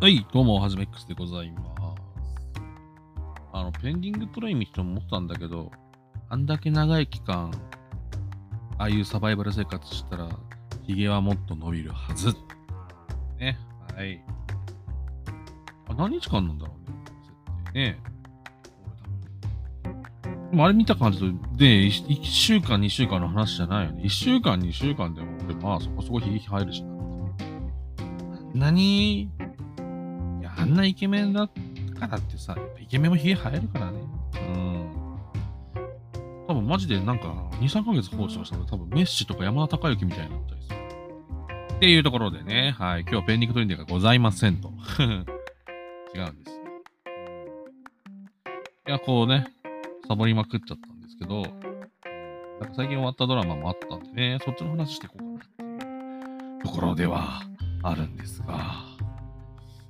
はい、どうも、はじめ X でございます。あの、ペンディングトレイン見て思ったんだけど、あんだけ長い期間、ああいうサバイバル生活したら、ヒゲはもっと伸びるはず。ね、はい。あ何日間なんだろうね、設定ね。でもあれ見た感じと、で、1週間、2週間の話じゃないよね。1週間、2週間でも、俺まあそこそこヒゲ入るしな。何、あんなイケメンだからってさ、やっぱイケメンもヒゲ生えるからね。うん。多分マジでなんか、2、3ヶ月放置したら多分メッシとか山田孝之みたいになったりする。っていうところでね、はい、今日はペンディングトレンディがございませんと。違うんですよ。いや、こうね、サボりまくっちゃったんですけど、なんか最近終わったドラマもあったんでね、そっちの話していこうかなっていうところではあるんですが、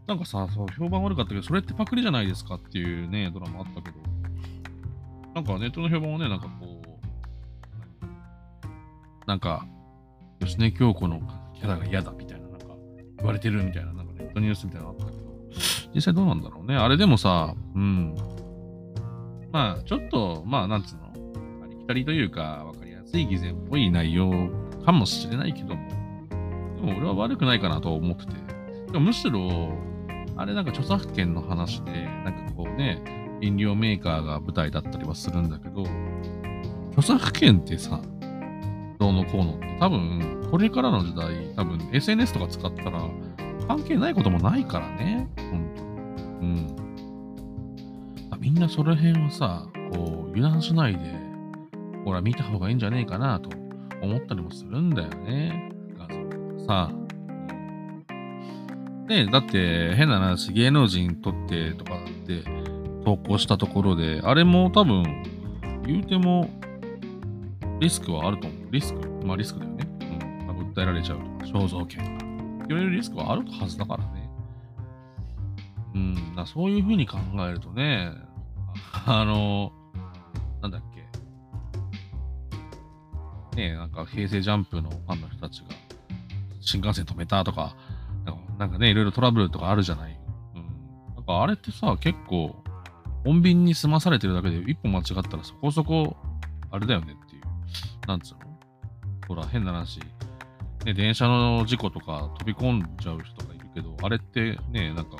なんかさ、そう評判悪かったけど、それってパクリじゃないですかっていうね、ドラマあったけど、なんかネットの評判はね、なんかこう、なんか、吉根京子のキャラが嫌だみたいな、なんか言われてるみたいな、なんかネットニュースみたいなのあったけど、実際どうなんだろうね。あれでもさ、うん。まあ、ちょっと、まあ、なんつうの、ありきたりというか、わかりやすい偽善っぽい内容かもしれないけども、でも俺は悪くないかなと思ってて、でもむしろ、あれなんか著作権の話で、なんかこうね、飲料メーカーが舞台だったりはするんだけど、著作権ってさ、どうのこうのって多分、これからの時代、多分 SNS とか使ったら関係ないこともないからね、ほんと。うん。みんなその辺はさ、こう、油断しないで、ほら見た方がいいんじゃねえかなと思ったりもするんだよね。画像さ、ねだって変な話、芸能人撮ってとかって投稿したところで、あれも多分、言うても、リスクはあると思う。リスクまあリスクだよね。うん。なんか訴えられちゃうとか、肖像権が。言われるリスクはあるはずだからね。うん。だそういうふうに考えるとね、あの、なんだっけ。ねえ、なんか平成ジャンプのファンの人たちが新幹線止めたとか、なんかね、いろいろトラブルとかあるじゃない。うん。なんかあれってさ、結構、穏便に済まされてるだけで一歩間違ったらそこそこ、あれだよねっていう。なんつうの？ほら、変な話。ね、電車の事故とか飛び込んじゃう人がいるけど、あれってね、なんか、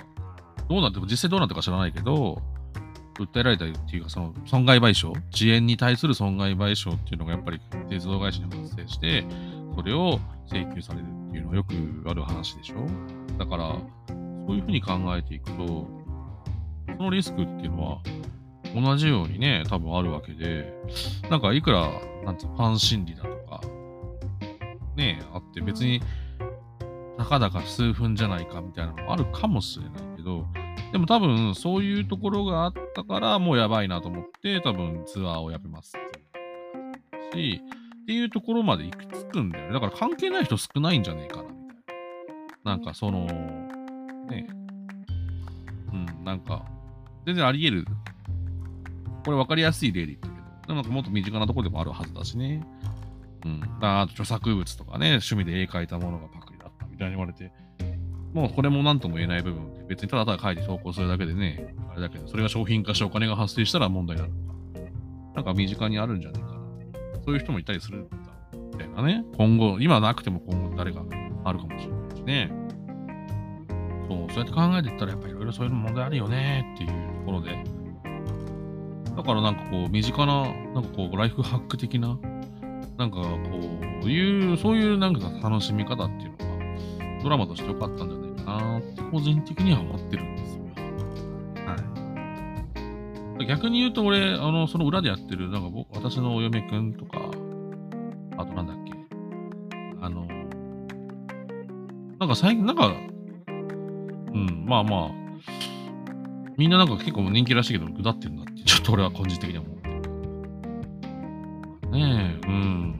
どうなっても、実際どうなってるか知らないけど、訴えられたりっていうか、その損害賠償、遅延に対する損害賠償っていうのがやっぱり鉄道会社に発生して、それを請求されるっていうのはよくある話でしょ？だから、そういうふうに考えていくと、そのリスクっていうのは、同じようにね、多分あるわけで、なんかいくら、なんつうの、ファン心理だとか、ね、あって別に、たかだか数分じゃないかみたいなのもあるかもしれないけど、でも多分そういうところがあったからもうやばいなと思って多分ツアーをやめますっていうし、っていうところまで行き着くんだよね。だから関係ない人少ないんじゃねえかなみたいな。なんかその、ね、うん、なんか全然あり得る。これ分かりやすい例で言ったけど、でもなんかもっと身近なところでもあるはずだしね。うん。あと著作物とかね、趣味で絵描いたものがパクリだったみたいに言われて、もうこれも何とも言えない部分で、別にただただ書いて投稿するだけでね、あれだけど、それが商品化してお金が発生したら問題になるとか、なんか身近にあるんじゃないか。そういう人もいたりするんだみたいなね。今後、今なくても今後誰があるかもしれないしね。そう、そうやって考えていったら、やっぱりいろいろそういう問題あるよねっていうところで。だからなんかこう、身近な、なんかこう、ライフハック的な、なんかこういう、そういうなんか楽しみ方っていうのが、ドラマとして良かったんじゃないかなって、個人的には思ってるんですよ。はい。逆に言うと、俺、あの、その裏でやってる、なんか僕、私のお嫁くんとか、あとなんだっけ、あの、なんか最近、なんか、うん、まあまあ、みんななんか結構人気らしいけど、ぐだってるなって、ちょっと俺は個人的には思って。ねえ、うん。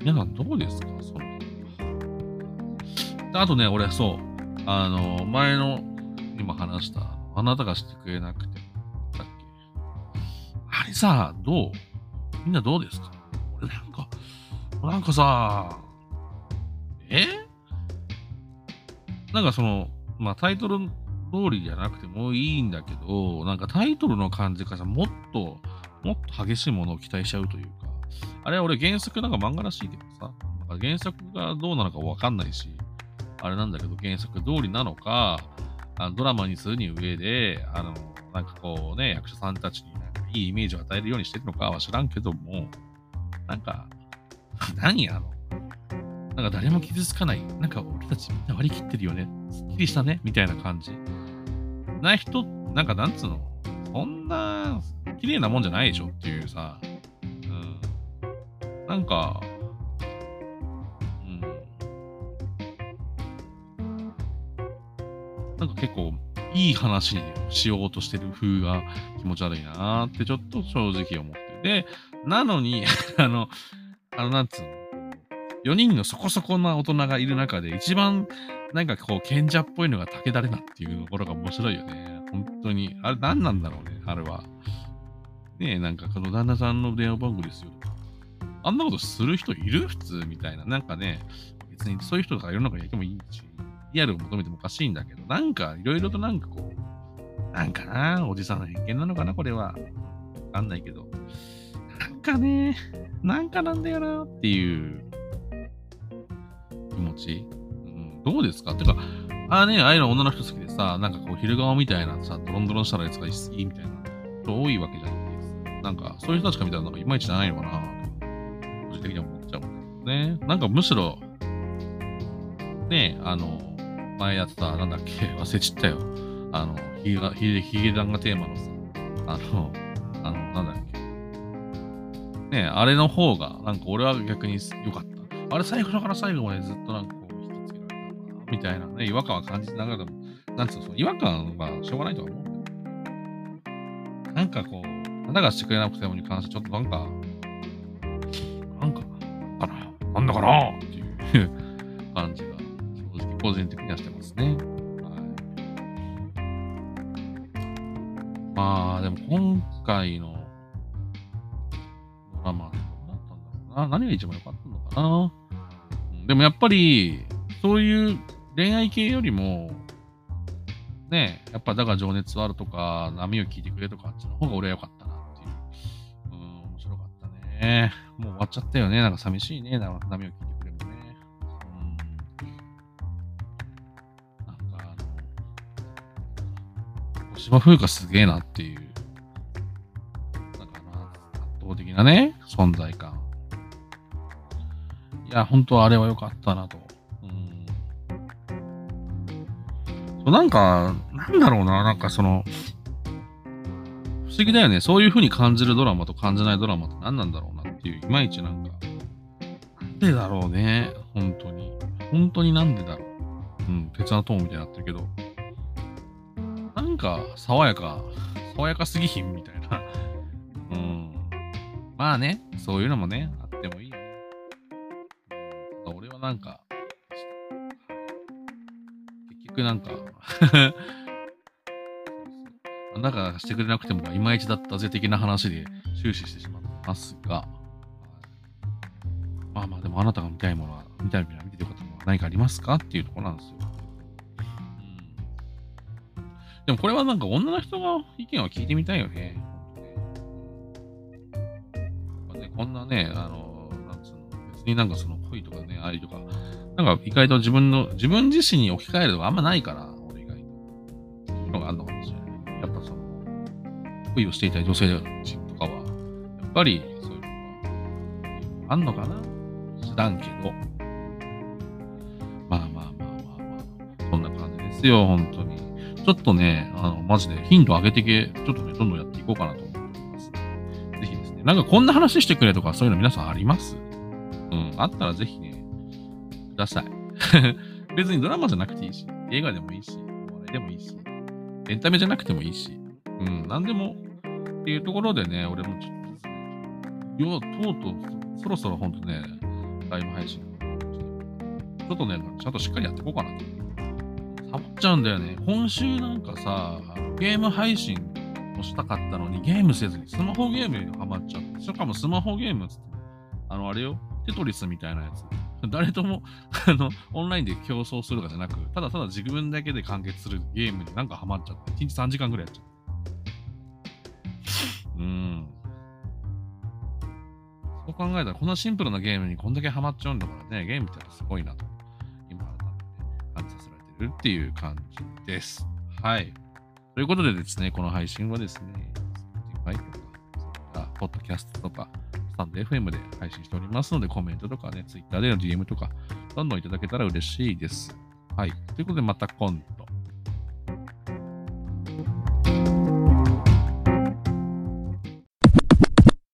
皆さんどうですか？その。であとね、俺、そう、あの、前の、今話した、あなたがしてくれなくて、だっけ？あれさ、どう？みんなどうですか？なんか、なんかさ、え？なんかその、まあタイトル通りじゃなくてもいいんだけど、なんかタイトルの感じからもっと、もっと激しいものを期待しちゃうというか、あれは俺原作なんか漫画らしいけどさ、なんか原作がどうなのかわかんないし、あれなんだけど原作通りなのか、あのドラマにするに上で、あの、なんかこうね、役者さんたちにいいイメージを与えるようにしてるのかは知らんけども、なんか、何あの、なんか誰も傷つかない。なんか俺たちみんな割り切ってるよね。すっきりしたね。みたいな感じ。な人、なんかなんつうの、そんな綺麗なもんじゃないでしょっていうさ、うん。なんか、うん。なんか結構いい話にしようとしてる風が気持ち悪いなーってちょっと正直思って。で、なのに あの、あの、なんつうの、4人のそこそこな大人がいる中で、一番なんかこう、賢者っぽいのが武田玲奈っていうところが面白いよね。本当に。あれ何なんだろうね、あれは。ねえ、なんかこの旦那さんの電話番号ですよとか。あんなことする人いる？普通みたいな。なんかね、別にそういう人が世の中にいてもいいし、リアルを求めてもおかしいんだけど、なんかいろいろとなんかこう、なんかな、おじさんの偏見なのかな、これは。わかんないけど。なんかね、なんかなんだよなっていう気持ち？うん、どうですか？ってか、ああね、ああいうの女の人好きでさ、なんかこう、昼顔みたいなさ、ドロンドロンしたらやつがいいみたいな人多いわけじゃないですか。なんか、そういう人たちが見たらなんかいまいちないのかな個人的には思っちゃうもんだよね。なんかむしろ、ね、あの、前やってた、なんだっけ、忘れちったよ。あの、ヒゲヒゲヒゲダンがテーマのさ、あの、あの、なんだっけ？ねあれの方が、なんか俺は逆に良かった。あれ最初から最後までずっとなんかこう引きつけられたなみたいなね、違和感は感じながらも、なんつうの、その違和感はしょうがないとは思うんだよ。なんかこう、花がしてくれなくてもに関してちょっとなんか、なんか、かな、なんだかなっていう 感じが、正直個人的にはしてますね。はい。まあ、でも今回のドラマでどうだったんだろうな。何が一番良かったのかな。でもやっぱり、そういう恋愛系よりも、ね、やっぱだが情熱はあるとか、波を聞いてくれとか、あっちの方が俺は良かったなっていう。うん、面白かったね。もう終わっちゃったよね。なんか寂しいね。波を聞いてくれもね。うん。なんかあの、小島風花すげえなっていう。なね、存在感。いや、本当あれは良かったなと。うん。なんか、なんだろうな、なんかその、不思議だよね。そういう風に感じるドラマと感じないドラマって何なんだろうなっていう、いまいちなんか、なんでだろうね。本当に。本当になんでだろう。うん、鉄のトーンみたいになってるけど。なんか、爽やか、爽やかすぎひんみたいな。まあね、そういうのもね、あってもいいよね。俺はなんか、結局なんか なんかしてくれなくてもいまいちだったぜ的な話で終始してしまってますが、まあまあでもあなたが見たいものは、見たいものは見てることは何かありますか？っていうところなんですよ。うん、でもこれはなんか女の人の意見を聞いてみたいよね。こんなね、あの、なんつうの、別になんかその恋とかね、愛とか、なんか意外と自分の、自分自身に置き換えるのがあんまないから、俺意外と。そういうのがあるのかもしれない。やっぱその、恋をしていた女性とかは、やっぱりそういうのがあんのかな？知らんけど。まあまあまあまあまあ、そんな感じですよ、本当に。ちょっとね、あの、マジで頻度上げてけ、ちょっとね、どんどんやっていこうかなとね、なんかこんな話してくれとか、そういうの皆さんあります？うん、あったらぜひね、ください。別にドラマじゃなくていいし、映画でもいいし、お笑いでもいいし、エンタメじゃなくてもいいし、うん、なんでもっていうところでね、俺もちょっとですね、よとうとう、そろそろほんとね、ライブ配信、ちょっとね、ちゃんとしっかりやっていこうかなと。サボっちゃうんだよね。今週なんかさ、ゲーム配信をしたかったのに、ゲームせずにスマホゲームにハマっちゃって、しかもスマホゲームっつって、あの、あれよ、テトリスみたいなやつ。誰とも、あの、オンラインで競争するとかじゃなく、ただただ自分だけで完結するゲームになんかハマっちゃって、1日3時間ぐらいやっちゃって。うん。そう考えたら、こんなシンプルなゲームにこんだけハマっちゃうんだからね、ゲームってすごいなと、今改めて感じさせられてるっていう感じです。はい。ということでですね、この配信はですね、Spotify とか、ポッドキャストとか、スタンド FM で配信しておりますので、コメントとかね、Twitter での DM とか、どんどんいただけたら嬉しいです。はい。ということで、また今